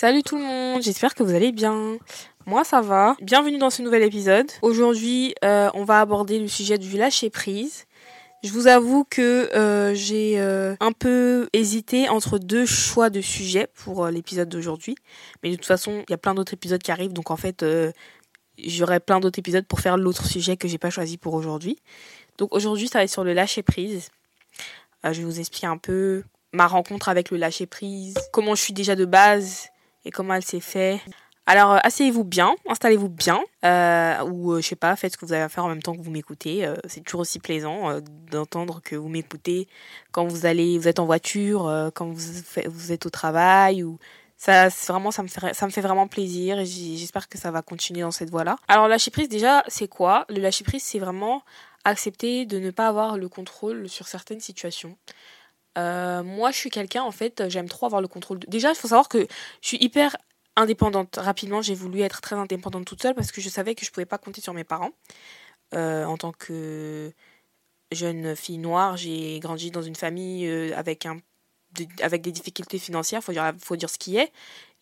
Salut tout le monde, j'espère que vous allez bien. Moi ça va. Bienvenue dans ce nouvel épisode. Aujourd'hui, euh, on va aborder le sujet du lâcher prise. Je vous avoue que euh, j'ai euh, un peu hésité entre deux choix de sujets pour l'épisode d'aujourd'hui. Mais de toute façon, il y a plein d'autres épisodes qui arrivent, donc en fait, j'aurai plein d'autres épisodes pour faire l'autre sujet que j'ai pas choisi pour aujourd'hui. Donc aujourd'hui, ça va être sur le lâcher prise. je vous expliquer un peu ma rencontre avec le lâcher prise, comment je suis déjà de base et comment elle s'est fait? Alors, euh, asseyez-vous bien, installez-vous bien, euh, ou euh, je sais pas, faites ce que vous avez à faire en même temps que vous m'écoutez. C'est toujours aussi plaisant d'entendre que vous m'écoutez quand vous allez, vous êtes en voiture, quand vous, vous êtes au travail, ou ça, vraiment, ça me fait, ça me fait vraiment plaisir et j'espère que ça va continuer dans cette voie-là. Alors, lâcher prise, déjà, c'est quoi? Le lâcher prise, c'est vraiment accepter de ne pas avoir le contrôle sur certaines situations. Moi, je suis quelqu'un, en fait, j'aime trop avoir le contrôle. Déjà, il faut savoir que je suis hyper indépendante. Rapidement, j'ai voulu être très indépendante toute seule parce que je savais que je pouvais pas compter sur mes parents. Euh, en tant que jeune fille noire, j'ai grandi dans une famille euh, avec des difficultés financières, faut dire faut dire ce qui est.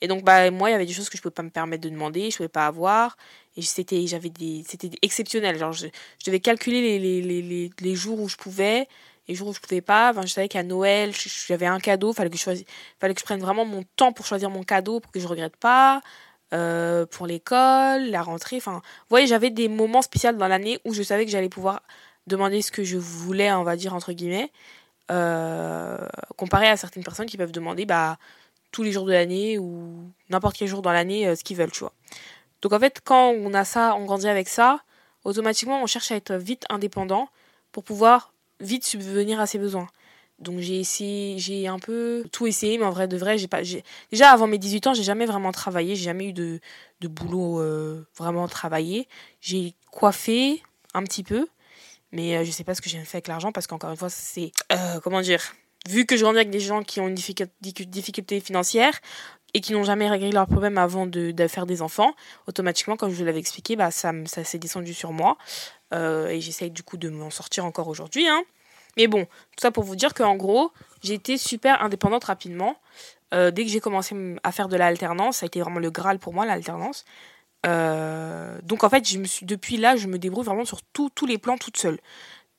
Et donc bah moi, il y avait des choses que je pouvais pas me permettre de demander, je pouvais pas avoir et c'était c'était exceptionnel, je, devais calculer les jours où je pouvais les jours où je pouvais pas, je savais qu'à Noël, j'avais un cadeau, fallait que je fallait que je prenne vraiment mon temps pour choisir mon cadeau pour que je regrette pas. Euh, pour l'école, la rentrée, enfin, vous voyez, j'avais des moments spéciaux dans l'année où je savais que j'allais pouvoir demander ce que je voulais, on va dire entre guillemets, euh, comparé à certaines personnes qui peuvent demander bah tous les jours de l'année ou n'importe quel jour dans l'année euh, ce qu'ils veulent, tu vois. Donc en fait, quand on a ça, on grandit avec ça, automatiquement on cherche à être vite indépendant pour pouvoir vite subvenir à ses besoins. Donc j'ai essayé, j'ai un peu tout essayé, mais en vrai de vrai, j'ai pas, déjà avant mes 18 ans, j'ai jamais vraiment travaillé, j'ai jamais eu de, de boulot euh, vraiment travaillé. J'ai coiffé un petit peu, mais euh, je sais pas ce que j'ai fait avec l'argent parce qu'encore une fois, c'est euh, comment dire, vu que je grandis avec des gens qui ont une difficulté financière et qui n'ont jamais réglé leurs problèmes avant de, de, faire des enfants, automatiquement, comme je vous l'avais expliqué, bah ça, ça s'est descendu sur moi. Euh, et j'essaye du coup de m'en sortir encore aujourd'hui. Hein. Mais bon, tout ça pour vous dire qu'en gros, j'ai été super indépendante rapidement. Euh, dès que j'ai commencé à faire de l'alternance, ça a été vraiment le Graal pour moi, l'alternance. Euh, donc en fait, je me suis, depuis là, je me débrouille vraiment sur tous les plans toute seule.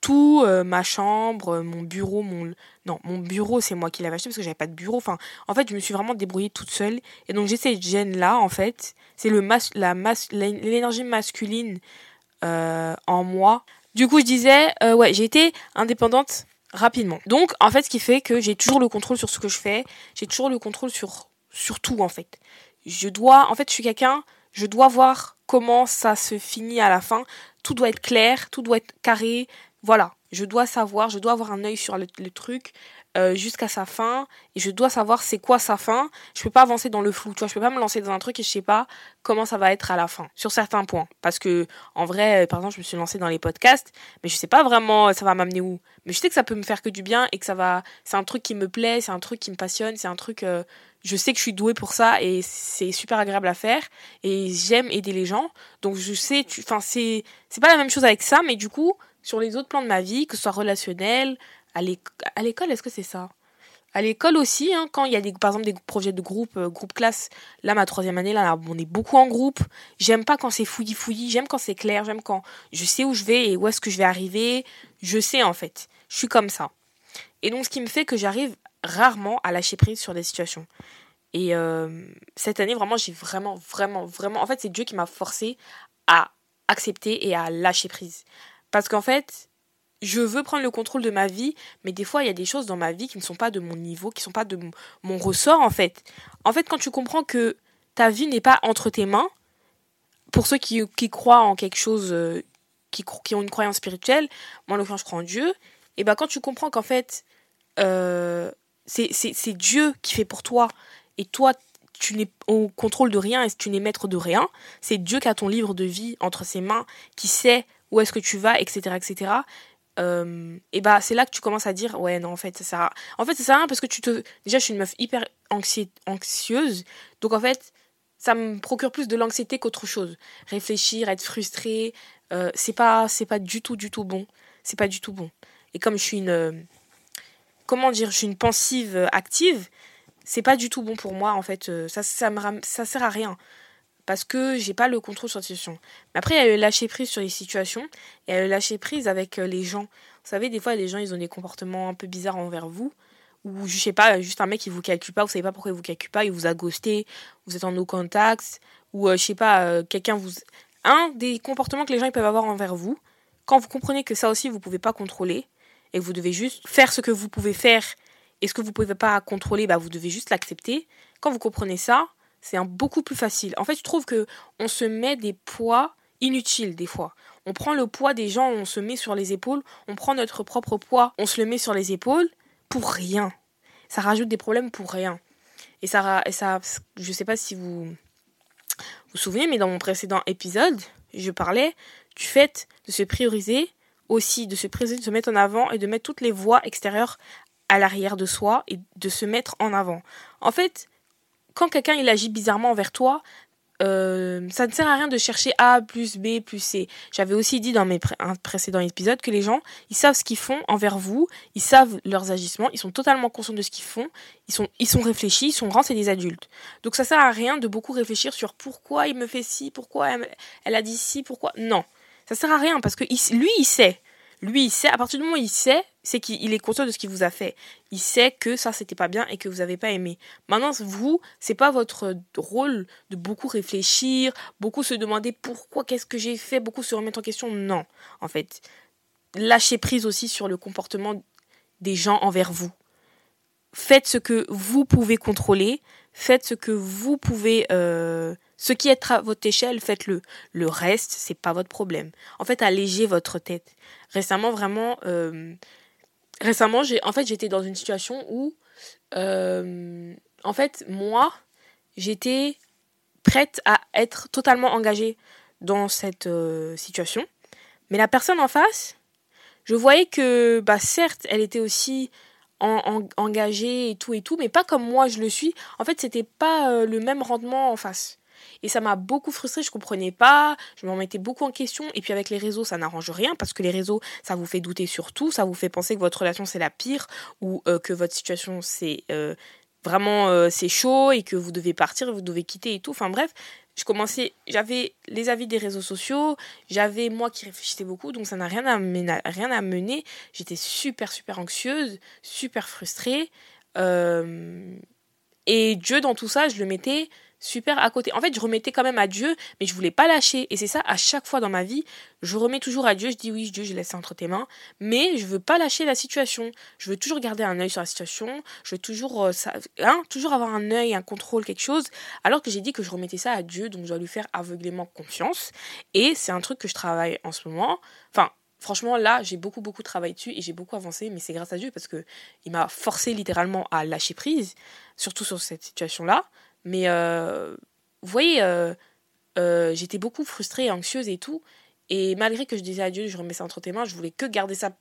Tout, ma chambre, mon bureau, mon... Non, mon bureau, c'est moi qui l'avais acheté parce que j'avais pas de bureau. Enfin, en fait, je me suis vraiment débrouillée toute seule. Et donc j'ai cette gêne-là, en fait. C'est le mas la l'énergie masculine en moi. Du coup, je disais, euh, ouais, j'ai été indépendante rapidement. Donc, en fait, ce qui fait que j'ai toujours le contrôle sur ce que je fais. J'ai toujours le contrôle sur, sur tout, en fait. Je dois, en fait, je suis quelqu'un, je dois voir comment ça se finit à la fin. Tout doit être clair, tout doit être carré. Voilà, je dois savoir, je dois avoir un œil sur le, le truc. Euh, jusqu'à sa fin et je dois savoir c'est quoi sa fin. Je peux pas avancer dans le flou, tu vois, je peux pas me lancer dans un truc et je sais pas comment ça va être à la fin sur certains points parce que en vrai par exemple, je me suis lancée dans les podcasts, mais je sais pas vraiment ça va m'amener où. Mais je sais que ça peut me faire que du bien et que ça va c'est un truc qui me plaît, c'est un truc qui me passionne, c'est un truc euh, je sais que je suis douée pour ça et c'est super agréable à faire et j'aime aider les gens. Donc je sais enfin c'est c'est pas la même chose avec ça mais du coup sur les autres plans de ma vie, que ce soit relationnel, à l'école, est-ce que c'est ça? À l'école aussi, hein, quand il y a des, par exemple des projets de groupe, euh, groupe classe, là ma troisième année, là, on est beaucoup en groupe. J'aime pas quand c'est fouillis fouillis, j'aime quand c'est clair, j'aime quand je sais où je vais et où est-ce que je vais arriver. Je sais en fait, je suis comme ça. Et donc ce qui me fait que j'arrive rarement à lâcher prise sur des situations. Et euh, cette année vraiment, j'ai vraiment, vraiment, vraiment, en fait c'est Dieu qui m'a forcé à accepter et à lâcher prise. Parce qu'en fait, je veux prendre le contrôle de ma vie, mais des fois, il y a des choses dans ma vie qui ne sont pas de mon niveau, qui ne sont pas de mon ressort, en fait. En fait, quand tu comprends que ta vie n'est pas entre tes mains, pour ceux qui, croient en quelque chose, euh, qui, qui, ont une croyance spirituelle, moi, en l'occurrence, je crois en Dieu, et ben quand tu comprends qu'en fait, euh, c'est Dieu qui fait pour toi, et toi, tu n'es au contrôle de rien et tu n'es maître de rien, c'est Dieu qui a ton livre de vie entre ses mains, qui sait où est-ce que tu vas, etc., etc. Euh, et bah c'est là que tu commences à dire ouais non en fait ça sert à... en fait ça sert à rien parce que tu te déjà je suis une meuf hyper anxieuse. Donc en fait ça me procure plus de l'anxiété qu'autre chose. Réfléchir être frustrée euh, c'est pas c'est pas du tout du tout bon. C'est pas du tout bon. Et comme je suis une comment dire je suis une pensive active c'est pas du tout bon pour moi en fait. Euh, ça, ça, me ça sert à rien parce que j'ai pas le contrôle sur la situation. Mais après, il y a le lâcher prise sur les situations et il a le lâcher prise avec euh, les gens. Vous savez, des fois, les gens, ils ont des comportements un peu bizarres envers vous. Ou je sais pas, juste un mec qui vous calcule pas, vous savez pas pourquoi il vous calcule pas, il vous a ghosté, vous êtes en no contact, ou je sais pas, quelqu'un vous. Un des comportements que les gens ils peuvent avoir envers vous, quand vous comprenez que ça aussi, vous pouvez pas contrôler, et vous devez juste faire ce que vous pouvez faire, et ce que vous ne pouvez pas contrôler, bah, vous devez juste l'accepter. Quand vous comprenez ça, c'est beaucoup plus facile. En fait, je trouve que on se met des poids inutiles des fois. On prend le poids des gens, on se met sur les épaules, on prend notre propre poids, on se le met sur les épaules pour rien. Ça rajoute des problèmes pour rien. Et ça, et ça je sais pas si vous vous souvenez, mais dans mon précédent épisode, je parlais du fait de se prioriser aussi, de se prioriser, de se mettre en avant et de mettre toutes les voies extérieures à l'arrière de soi et de se mettre en avant. En fait, quand quelqu'un il agit bizarrement envers toi, euh, ça ne sert à rien de chercher A plus B plus C. J'avais aussi dit dans mes précédents épisodes que les gens, ils savent ce qu'ils font envers vous, ils savent leurs agissements, ils sont totalement conscients de ce qu'ils font, ils sont, ils sont réfléchis, ils sont grands, c'est des adultes. Donc ça sert à rien de beaucoup réfléchir sur pourquoi il me fait ci, pourquoi elle, a dit ci, pourquoi. Non. Ça sert à rien parce que lui, il sait. Lui, il sait, à partir du moment où il sait, c'est qu'il est conscient de ce qu'il vous a fait. Il sait que ça, c'était pas bien et que vous n'avez pas aimé. Maintenant, vous, c'est pas votre rôle de beaucoup réfléchir, beaucoup se demander pourquoi, qu'est-ce que j'ai fait, beaucoup se remettre en question. Non, en fait. Lâchez prise aussi sur le comportement des gens envers vous. Faites ce que vous pouvez contrôler, faites ce que vous pouvez euh, ce qui est à votre échelle, faites-le. Le reste, c'est pas votre problème. En fait, allégez votre tête. Récemment, vraiment, euh, récemment, j'ai, en fait, j'étais dans une situation où, euh, en fait, moi, j'étais prête à être totalement engagée dans cette euh, situation. Mais la personne en face, je voyais que, bah, certes, elle était aussi engagée et tout et tout, mais pas comme moi je le suis. En fait, c'était pas le même rendement en face. Et ça m'a beaucoup frustrée, je comprenais pas, je m'en mettais beaucoup en question. Et puis avec les réseaux, ça n'arrange rien parce que les réseaux, ça vous fait douter sur tout, ça vous fait penser que votre relation c'est la pire ou euh, que votre situation c'est euh, vraiment euh, c'est chaud et que vous devez partir, vous devez quitter et tout. Enfin bref, je commençais, j'avais les avis des réseaux sociaux, j'avais moi qui réfléchissais beaucoup, donc ça n'a rien à mener, rien à mener. J'étais super super anxieuse, super frustrée. et Dieu dans tout ça, je le mettais super à côté. En fait, je remettais quand même à Dieu, mais je voulais pas lâcher. Et c'est ça, à chaque fois dans ma vie, je remets toujours à Dieu. Je dis oui, Dieu, je laisse ça entre tes mains. Mais je veux pas lâcher la situation. Je veux toujours garder un œil sur la situation. Je veux toujours, euh, hein, toujours avoir un œil, un contrôle, quelque chose. Alors que j'ai dit que je remettais ça à Dieu, donc je dois lui faire aveuglément confiance. Et c'est un truc que je travaille en ce moment. Enfin, franchement, là, j'ai beaucoup, beaucoup travaillé dessus et j'ai beaucoup avancé, mais c'est grâce à Dieu parce que il m'a forcé littéralement à lâcher prise, surtout sur cette situation-là. Mais euh, vous voyez, euh, euh, j'étais beaucoup frustrée, anxieuse et tout. Et malgré que je disais à Dieu, je remets ça entre tes mains, je voulais que garder ça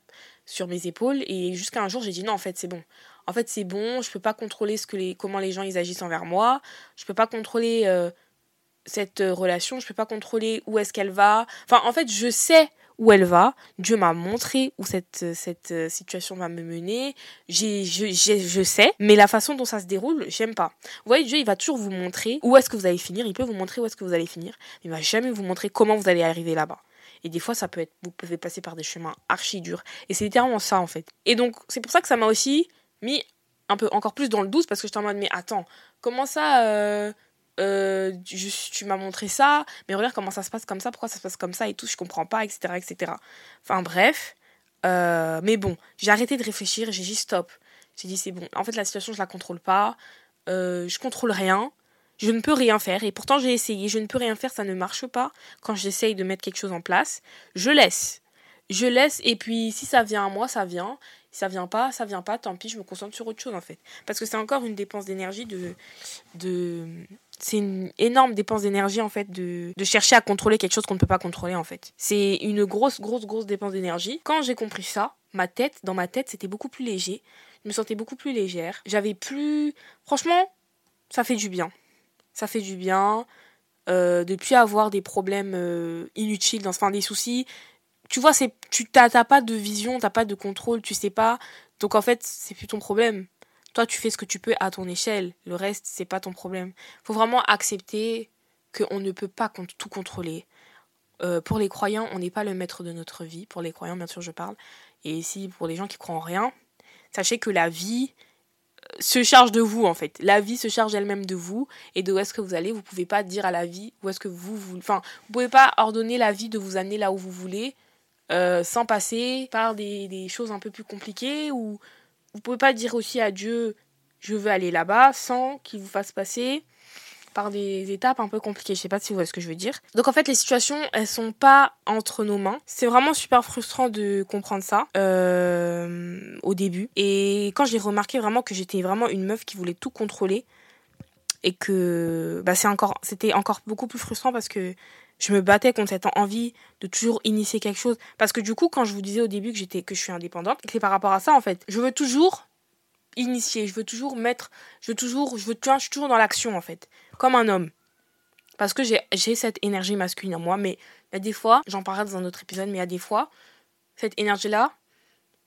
sur mes épaules. Et jusqu'à un jour, j'ai dit non, en fait, c'est bon. En fait, c'est bon, je peux pas contrôler ce que les, comment les gens ils agissent envers moi. Je peux pas contrôler cette relation, je peux pas contrôler où est-ce qu'elle va. Enfin, en fait, je sais où elle va. Dieu m'a montré où cette, euh, situation va me mener. J'ai, je, je sais, mais la façon dont ça se déroule, j'aime pas. Vous voyez, Dieu, il va toujours vous montrer où est-ce que vous allez finir. Il peut vous montrer où est-ce que vous allez finir, mais il va jamais vous montrer comment vous allez arriver là-bas. Et des fois, ça peut être, vous pouvez passer par des chemins archi durs. Et c'est littéralement ça, en fait. Et donc, c'est pour ça que ça m'a aussi mis un peu encore plus dans le doute parce que j'étais en mode, mais attends, comment ça, euh, euh, tu m'as montré ça, mais regarde comment ça se passe comme ça, pourquoi ça se passe comme ça et tout, je comprends pas, etc. etc. Enfin bref. Euh, mais bon, j'ai arrêté de réfléchir, j'ai dit stop. J'ai dit c'est bon. En fait, la situation, je la contrôle pas. Euh, je contrôle rien. Je ne peux rien faire. Et pourtant, j'ai essayé. Je ne peux rien faire, ça ne marche pas quand j'essaye de mettre quelque chose en place. Je laisse. Je laisse. Et puis, si ça vient à moi, ça vient. Si ça vient pas, ça vient pas. Tant pis, je me concentre sur autre chose, en fait. Parce que c'est encore une dépense d'énergie de, de, c'est une énorme dépense d'énergie en fait de, de, chercher à contrôler quelque chose qu'on ne peut pas contrôler en fait. C'est une grosse grosse grosse dépense d'énergie. Quand j'ai compris ça, ma tête, dans ma tête, c'était beaucoup plus léger. Je me sentais beaucoup plus légère. J'avais plus franchement, ça fait du bien. Ça fait du bien euh, de plus avoir des problèmes euh, inutiles dans enfin des soucis. Tu vois, c'est tu t'as pas de vision, t'as pas de contrôle, tu sais pas. Donc en fait, c'est plus ton problème Toi, tu fais ce que tu peux à ton échelle. Le reste, c'est pas ton problème. Faut vraiment accepter qu'on ne peut pas tout contrôler. Euh, pour les croyants, on n'est pas le maître de notre vie. Pour les croyants, bien sûr, je parle. Et ici, pour les gens qui croient en rien, sachez que la vie euh, se charge de vous en fait. La vie se charge elle-même de vous et de où est-ce que vous allez. Vous pouvez pas dire à la vie où est-ce que vous, vous enfin, vous pouvez pas ordonner la vie de vous amener là où vous voulez euh, sans passer par des, des, choses un peu plus compliquées ou vous pouvez pas dire aussi à Dieu je veux aller là-bas sans qu'il vous fasse passer par des étapes un peu compliquées. Je sais pas si vous voyez ce que je veux dire. Donc en fait, les situations, elles sont pas entre nos mains. C'est vraiment super frustrant de comprendre ça euh, au début. Et quand j'ai remarqué vraiment que j'étais vraiment une meuf qui voulait tout contrôler et que bah, c'était encore beaucoup plus frustrant parce que je me battais contre cette envie de toujours initier quelque chose. Parce que du coup, quand je vous disais au début que j'étais, que je suis indépendante, c'est par rapport à ça en fait. Je veux toujours initier, je veux toujours mettre, je veux toujours, je veux, je suis toujours dans l'action en fait comme un homme. Parce que j'ai cette énergie masculine en moi, mais il y a des fois, j'en parlerai dans un autre épisode, mais il y a des fois, cette énergie-là,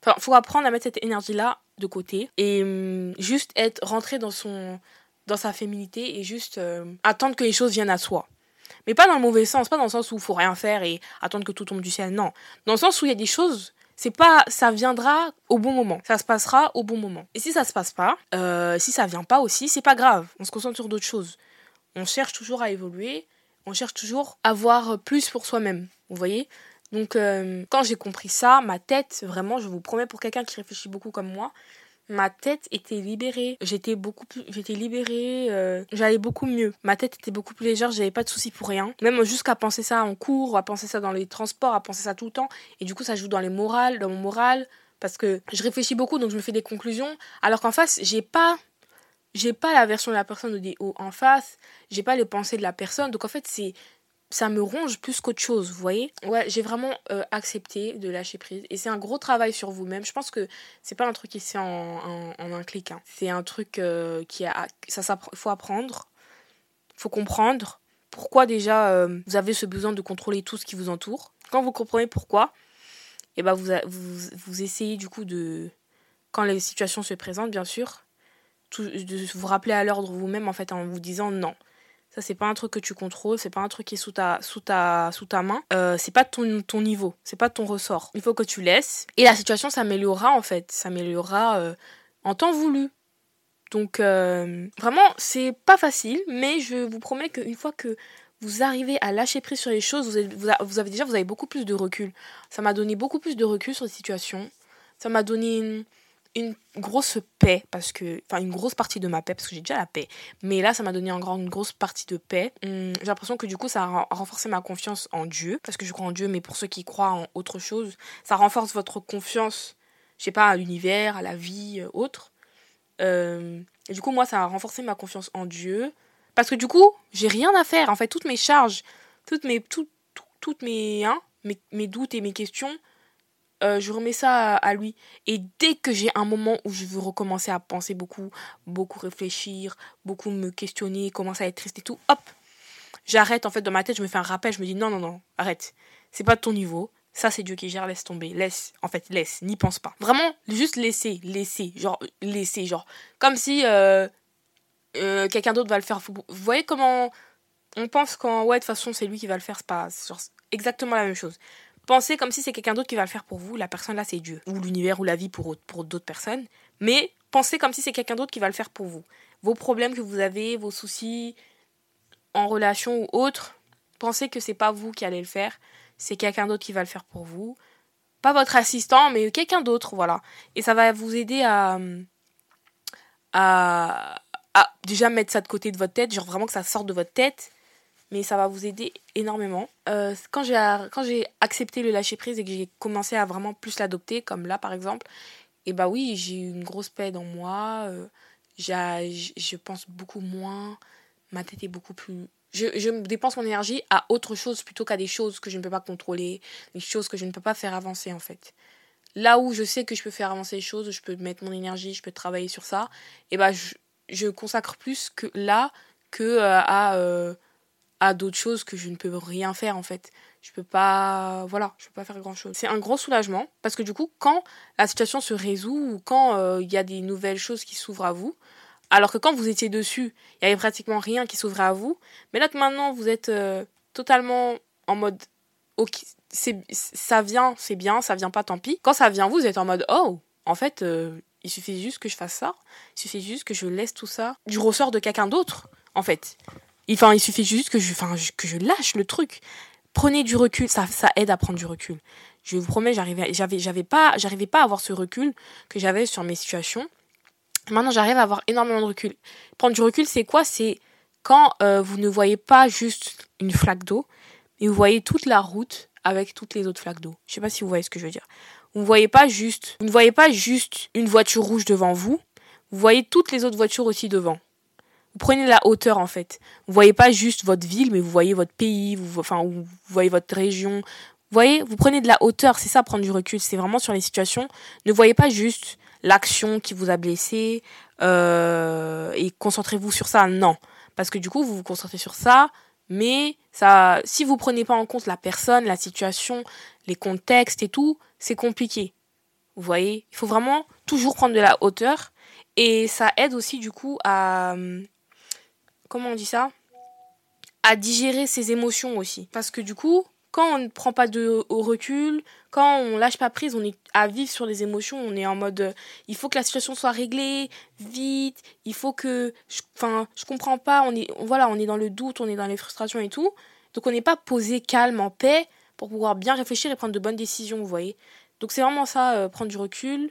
enfin, faut apprendre à mettre cette énergie-là de côté et hum, juste être rentré dans son dans sa féminité et juste euh, attendre que les choses viennent à soi. Mais pas dans le mauvais sens, pas dans le sens où il faut rien faire et attendre que tout tombe du ciel, non. Dans le sens où il y a des choses, c'est pas, ça viendra au bon moment, ça se passera au bon moment. Et si ça se passe pas, euh, si ça vient pas aussi, c'est pas grave, on se concentre sur d'autres choses. On cherche toujours à évoluer, on cherche toujours à voir plus pour soi-même, vous voyez? Donc euh, quand j'ai compris ça, ma tête, vraiment, je vous promets pour quelqu'un qui réfléchit beaucoup comme moi, ma tête était libérée. J'étais beaucoup plus, j'étais libérée, euh, j'allais beaucoup mieux. Ma tête était beaucoup plus légère, j'avais pas de soucis pour rien. Même jusqu'à penser ça en cours, à penser ça dans les transports, à penser ça tout le temps. Et du coup, ça joue dans les morales, dans mon moral, parce que je réfléchis beaucoup, donc je me fais des conclusions. Alors qu'en face, j'ai pas j'ai pas la version de la personne en face, j'ai pas les pensées de la personne. Donc en fait, c'est ça me ronge plus qu'autre chose, vous voyez? Ouais, j'ai vraiment euh, accepté de lâcher prise. Et c'est un gros travail sur vous-même. Je pense que c'est pas un truc qui se fait en, un clic. Hein. C'est un truc euh, qui a. Ça, faut apprendre. faut comprendre pourquoi déjà euh, vous avez ce besoin de contrôler tout ce qui vous entoure. Quand vous comprenez pourquoi, et eh ben vous, vous, vous essayez du coup de. Quand les situations se présentent, bien sûr, de vous rappeler à l'ordre vous-même en fait en vous disant non. Ça c'est pas un truc que tu contrôles, c'est pas un truc qui est sous ta sous ta sous ta main, euh, c'est pas ton ton niveau, c'est pas ton ressort. Il faut que tu laisses et la situation s'améliorera en fait, s'améliorera euh, en temps voulu. Donc euh, vraiment c'est pas facile, mais je vous promets qu'une fois que vous arrivez à lâcher prise sur les choses, vous vous avez déjà vous avez beaucoup plus de recul. Ça m'a donné beaucoup plus de recul sur les situations. Ça m'a donné une, grosse paix parce que enfin une grosse partie de ma paix parce que j'ai déjà la paix. Mais là ça m'a donné encore une grosse partie de paix. Hum, j'ai l'impression que du coup ça a renforcé ma confiance en Dieu parce que je crois en Dieu mais pour ceux qui croient en autre chose ça renforce votre confiance je sais pas à l'univers à la vie euh, autre. Euh, et du coup moi ça a renforcé ma confiance en Dieu parce que du coup j'ai rien à faire. En fait toutes mes charges toutes mes toutes mes hein, mes, mes doutes et mes questions euh, je remets ça à, lui. Et dès que j'ai un moment où je veux recommencer à penser beaucoup, beaucoup réfléchir, beaucoup me questionner, commencer à être triste et tout, hop, j'arrête en fait dans ma tête, je me fais un rappel, je me dis non, non, non, arrête. C'est pas de ton niveau. Ça, c'est Dieu qui gère, laisse tomber. Laisse, en fait, laisse, n'y pense pas. Vraiment, juste laisser, laisser, genre, laisser, genre, comme si euh, euh, quelqu'un d'autre va le faire. Vous voyez comment on pense quand, ouais, de toute façon, c'est lui qui va le faire, c'est pas exactement la même chose. Pensez comme si c'est quelqu'un d'autre qui va le faire pour vous. La personne là, c'est Dieu, ou l'univers, ou la vie pour, pour d'autres personnes. Mais pensez comme si c'est quelqu'un d'autre qui va le faire pour vous. Vos problèmes que vous avez, vos soucis en relation ou autre, pensez que c'est pas vous qui allez le faire. C'est quelqu'un d'autre qui va le faire pour vous. Pas votre assistant, mais quelqu'un d'autre, voilà. Et ça va vous aider à, à, à déjà mettre ça de côté de votre tête, genre vraiment que ça sorte de votre tête mais ça va vous aider énormément. Euh, quand j'ai accepté le lâcher prise et que j'ai commencé à vraiment plus l'adopter, comme là par exemple, et eh bah oui, j'ai eu une grosse paix dans moi. Euh, je pense beaucoup moins. Ma tête est beaucoup plus. Je, je dépense mon énergie à autre chose plutôt qu'à des choses que je ne peux pas contrôler, des choses que je ne peux pas faire avancer en fait. Là où je sais que je peux faire avancer les choses, je peux mettre mon énergie, je peux travailler sur ça, et eh bah je, je consacre plus que là que euh, à à d'autres choses que je ne peux rien faire en fait. Je peux pas, voilà, je peux pas faire grand chose. C'est un gros soulagement parce que du coup, quand la situation se résout ou quand euh, il y a des nouvelles choses qui s'ouvrent à vous, alors que quand vous étiez dessus, il y avait pratiquement rien qui s'ouvrait à vous, mais là que maintenant vous êtes euh, totalement en mode, ok, ça vient, c'est bien, ça vient pas, tant pis. Quand ça vient vous, vous êtes en mode, oh, en fait, euh, il suffit juste que je fasse ça, il suffit juste que je laisse tout ça du ressort de quelqu'un d'autre, en fait. Il suffit juste que je, enfin, que je lâche le truc. Prenez du recul, ça, ça aide à prendre du recul. Je vous promets, j'arrivais, j'avais pas, j'arrivais pas à avoir ce recul que j'avais sur mes situations. Maintenant, j'arrive à avoir énormément de recul. Prendre du recul, c'est quoi? C'est quand euh, vous ne voyez pas juste une flaque d'eau, mais vous voyez toute la route avec toutes les autres flaques d'eau. Je sais pas si vous voyez ce que je veux dire. Vous ne voyez pas juste, vous ne voyez pas juste une voiture rouge devant vous. Vous voyez toutes les autres voitures aussi devant. Vous prenez la hauteur en fait. Vous voyez pas juste votre ville, mais vous voyez votre pays, vous, enfin, vous voyez votre région. Vous voyez, vous prenez de la hauteur, c'est ça prendre du recul, c'est vraiment sur les situations. Ne voyez pas juste l'action qui vous a blessé euh, et concentrez-vous sur ça. Non, parce que du coup vous vous concentrez sur ça, mais ça, si vous prenez pas en compte la personne, la situation, les contextes et tout, c'est compliqué. Vous voyez, il faut vraiment toujours prendre de la hauteur et ça aide aussi du coup à comment on dit ça À digérer ses émotions aussi. Parce que du coup, quand on ne prend pas de au recul, quand on lâche pas prise, on est à vivre sur les émotions, on est en mode euh, il faut que la situation soit réglée vite, il faut que enfin, je, comprends pas, on est voilà, on est dans le doute, on est dans les frustrations et tout. Donc on n'est pas posé calme en paix pour pouvoir bien réfléchir et prendre de bonnes décisions, vous voyez. Donc c'est vraiment ça euh, prendre du recul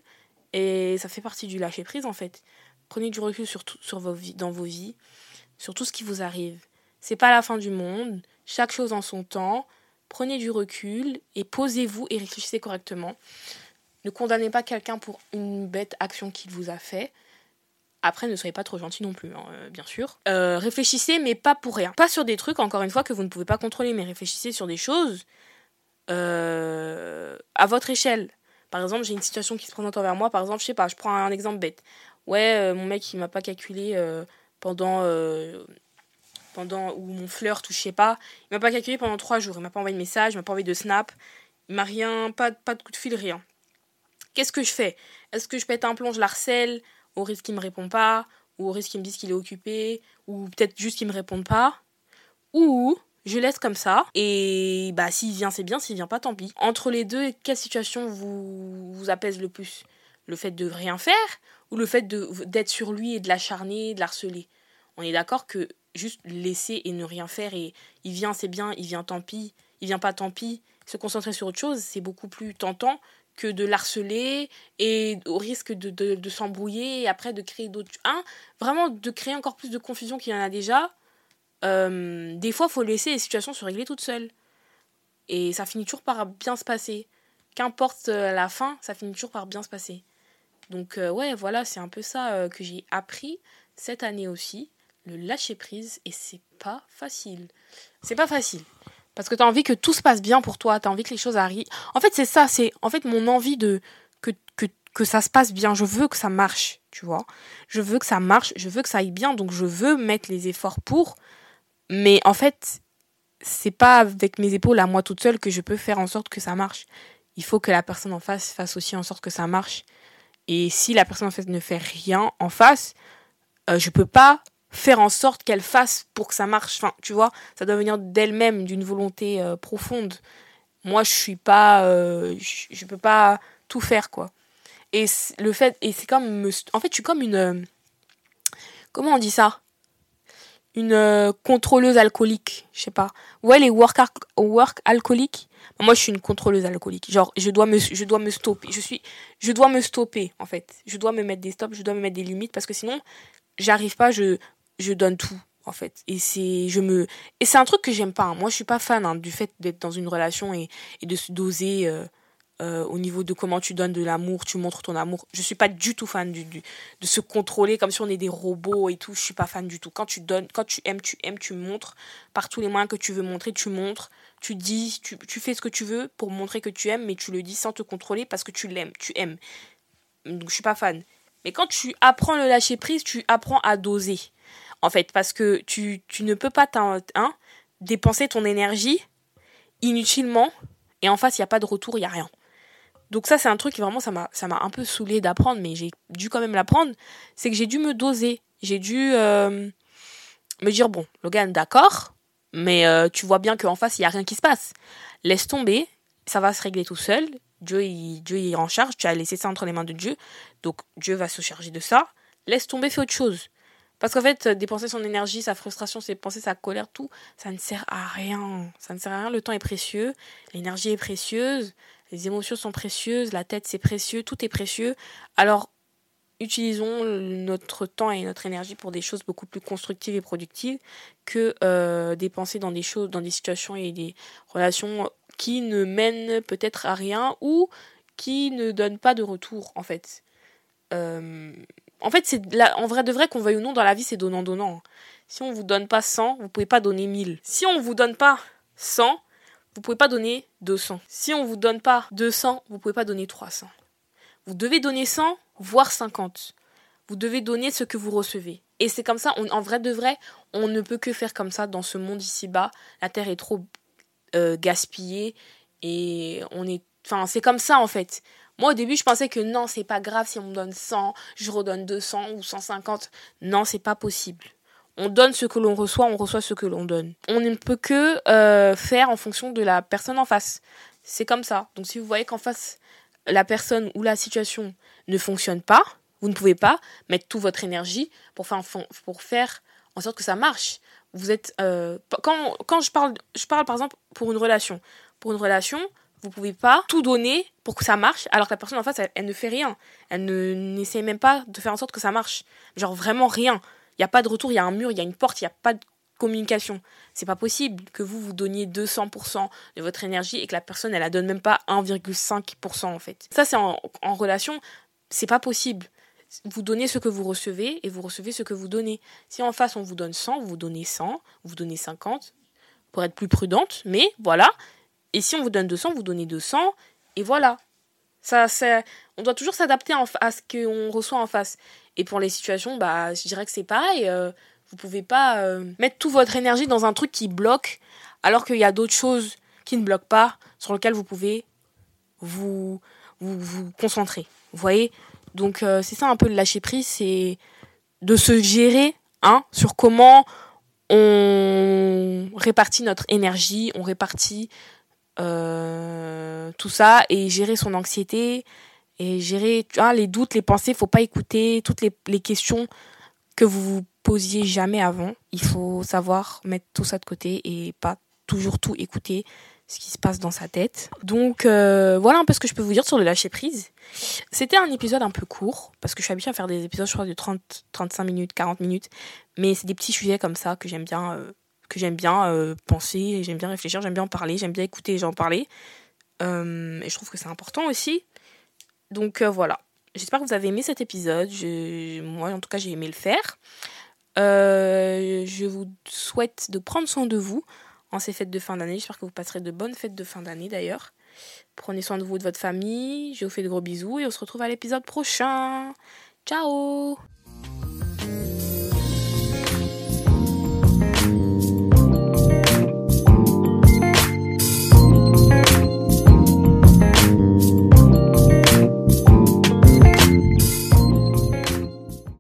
et ça fait partie du lâcher prise en fait. Prenez du recul sur sur dans vos vies sur tout ce qui vous arrive. C'est pas la fin du monde, chaque chose en son temps. Prenez du recul et posez-vous et réfléchissez correctement. Ne condamnez pas quelqu'un pour une bête action qu'il vous a fait. Après, ne soyez pas trop gentil non plus, hein, euh, bien sûr. Euh, réfléchissez, mais pas pour rien. Pas sur des trucs, encore une fois, que vous ne pouvez pas contrôler, mais réfléchissez sur des choses euh, à votre échelle. Par exemple, j'ai une situation qui se présente envers moi. Par exemple, je sais pas, je prends un exemple bête. Ouais, mon mec, il m'a pas calculé pendant euh, pendant où mon fleur touchait pas. Il m'a pas calculé pendant trois jours. Il m'a pas envoyé de message, il m'a pas envoyé de snap. Il m'a rien, pas, pas de coup de fil, rien. Qu'est-ce que je fais? Est-ce que je pète un plomb, je l'harcèle au risque qu'il me répond pas ou au risque qu'il me dise qu'il est occupé ou peut-être juste qu'il me réponde pas? Ou je laisse comme ça et bah s'il vient c'est bien s'il vient pas tant pis entre les deux quelle situation vous vous apaise le plus? Le fait de rien faire? Ou le fait d'être sur lui et de l'acharner, de l'harceler. On est d'accord que juste laisser et ne rien faire et il vient c'est bien, il vient tant pis, il vient pas tant pis, se concentrer sur autre chose, c'est beaucoup plus tentant que de l'harceler et au risque de, de, s'embrouiller et après de créer d'autres... Hein, vraiment de créer encore plus de confusion qu'il y en a déjà. Des fois, faut laisser les situations se régler toutes seules. Et ça finit toujours par bien se passer. Qu'importe euh, la fin, ça finit toujours par bien se passer. Donc euh, ouais, voilà, c'est un peu ça euh, que j'ai appris cette année aussi, le lâcher prise et c'est pas facile. C'est pas facile parce que tu as envie que tout se passe bien pour toi, tu as envie que les choses arrivent. En fait, c'est ça, c'est en fait mon envie de que, que que ça se passe bien, je veux que ça marche, tu vois. Je veux que ça marche, je veux que ça aille bien, donc je veux mettre les efforts pour mais en fait, c'est pas avec mes épaules à moi toute seule que je peux faire en sorte que ça marche. Il faut que la personne en face fasse aussi en sorte que ça marche. Et si la personne en fait ne fait rien en face, euh, je peux pas faire en sorte qu'elle fasse pour que ça marche. Enfin, tu vois, ça doit venir d'elle-même, d'une volonté euh, profonde. Moi, je suis pas, euh, je, peux pas tout faire quoi. Et le fait, et c'est comme, en fait, je suis comme une, comment on dit ça? Une contrôleuse alcoolique, je sais pas. Ouais, les work, work alcooliques moi, je suis une contrôleuse alcoolique. Genre, je dois me, je dois me stopper. Je suis, je dois me stopper, en fait. Je dois me mettre des stops, je dois me mettre des limites parce que sinon, j'arrive pas, je, je donne tout, en fait. Et c'est, je me, et c'est un truc que j'aime pas. Hein. Moi, je suis pas fan hein, du fait d'être dans une relation et, et de se doser. Euh, euh, au niveau de comment tu donnes de l'amour, tu montres ton amour. Je suis pas du tout fan du, de se contrôler comme si on est des robots et tout. Je suis pas fan du tout. Quand tu donnes, quand tu aimes, tu aimes, tu montres par tous les moyens que tu veux montrer, tu montres tu dis, tu, tu, fais ce que tu veux pour montrer que tu aimes, mais tu le dis sans te contrôler parce que tu l'aimes, tu aimes. Donc je suis pas fan. Mais quand tu apprends le lâcher prise, tu apprends à doser. En fait, parce que tu, tu ne peux pas hein, dépenser ton énergie inutilement et en face il n'y a pas de retour, il n'y a rien. Donc ça c'est un truc qui vraiment ça m'a un peu saoulé d'apprendre mais j'ai dû quand même l'apprendre, c'est que j'ai dû me doser, j'ai dû euh, me dire bon, Logan d'accord, mais euh, tu vois bien qu'en face il n'y a rien qui se passe. Laisse tomber, ça va se régler tout seul. Dieu il est en charge, tu as laissé ça entre les mains de Dieu, donc Dieu va se charger de ça. Laisse tomber, fais autre chose. Parce qu'en fait, dépenser son énergie, sa frustration, ses pensées, sa colère, tout, ça ne sert à rien. Ça ne sert à rien. Le temps est précieux, l'énergie est précieuse, les émotions sont précieuses, la tête c'est précieux, tout est précieux. Alors, utilisons notre temps et notre énergie pour des choses beaucoup plus constructives et productives que euh, dépenser dans des choses, dans des situations et des relations qui ne mènent peut-être à rien ou qui ne donnent pas de retour en fait. Euh, en fait, c'est en vrai de vrai qu'on veuille ou non dans la vie, c'est donnant-donnant. Si on vous donne pas 100, vous pouvez pas donner 1000. Si on vous donne pas 100, vous pouvez pas donner 200. Si on vous donne pas 200, vous pouvez pas donner 300. Vous devez donner 100, voire 50. Vous devez donner ce que vous recevez. Et c'est comme ça, en vrai de vrai, on ne peut que faire comme ça dans ce monde ici-bas. La terre est trop euh, gaspillée et on est enfin c'est comme ça en fait moi, au début, je pensais que non, c'est pas grave si on me donne 100, je redonne 200 ou 150. Non, c'est pas possible. On donne ce que l'on reçoit, on reçoit ce que l'on donne. On ne peut que euh, faire en fonction de la personne en face. C'est comme ça. Donc, si vous voyez qu'en face, la personne ou la situation ne fonctionne pas, vous ne pouvez pas mettre toute votre énergie pour faire, en sorte que ça marche. Vous êtes euh, quand, quand je parle je parle par exemple pour une relation. Pour une relation, vous pouvez pas tout donner pour que ça marche, alors que la personne en face, elle, ne fait rien. Elle ne n'essaie même pas de faire en sorte que ça marche. Genre vraiment rien. N'y a pas de retour, il y a un mur, il y a une porte, il n'y a pas de communication. C'est pas possible que vous vous donniez 200% de votre énergie et que la personne, elle la donne même pas 1,5% en fait. Ça, c'est en, en relation, c'est pas possible. Vous donnez ce que vous recevez et vous recevez ce que vous donnez. Si en face on vous donne 100, vous vous donnez 100, vous donnez 50 pour être plus prudente, mais voilà, et si on vous donne 200, vous donnez 200, et voilà. Ça, ça, on doit toujours s'adapter à ce qu'on reçoit en face. Et pour les situations, bah, je dirais que c'est pareil. Euh, vous pouvez pas euh, mettre toute votre énergie dans un truc qui bloque, alors qu'il y a d'autres choses qui ne bloquent pas, sur lesquelles vous pouvez vous, vous, vous concentrer. Vous voyez? Donc, euh, c'est ça un peu le lâcher prise, c'est de se gérer hein, sur comment on répartit notre énergie, on répartit euh, tout ça et gérer son anxiété et gérer les doutes, les pensées. Faut pas écouter toutes les, les questions que vous vous posiez jamais avant. Il faut savoir mettre tout ça de côté et pas toujours tout écouter ce qui se passe dans sa tête. Donc euh, voilà un peu ce que je peux vous dire sur le lâcher prise. C'était un épisode un peu court parce que je suis habituée à faire des épisodes je crois de 30 35 minutes, 40 minutes, mais c'est des petits sujets comme ça que j'aime bien euh, que j'aime bien euh, penser, j'aime bien réfléchir, j'aime bien en parler, j'aime bien écouter les gens parler. Euh, et je trouve que c'est important aussi. Donc euh, voilà. J'espère que vous avez aimé cet épisode. moi, en tout cas, j'ai aimé le faire. je vous souhaite de prendre soin de vous en ces fêtes de fin d'année. J'espère que vous passerez de bonnes fêtes de fin d'année d'ailleurs. Prenez soin de vous de votre famille. Je vous fais de gros bisous et on se retrouve à l'épisode prochain. Ciao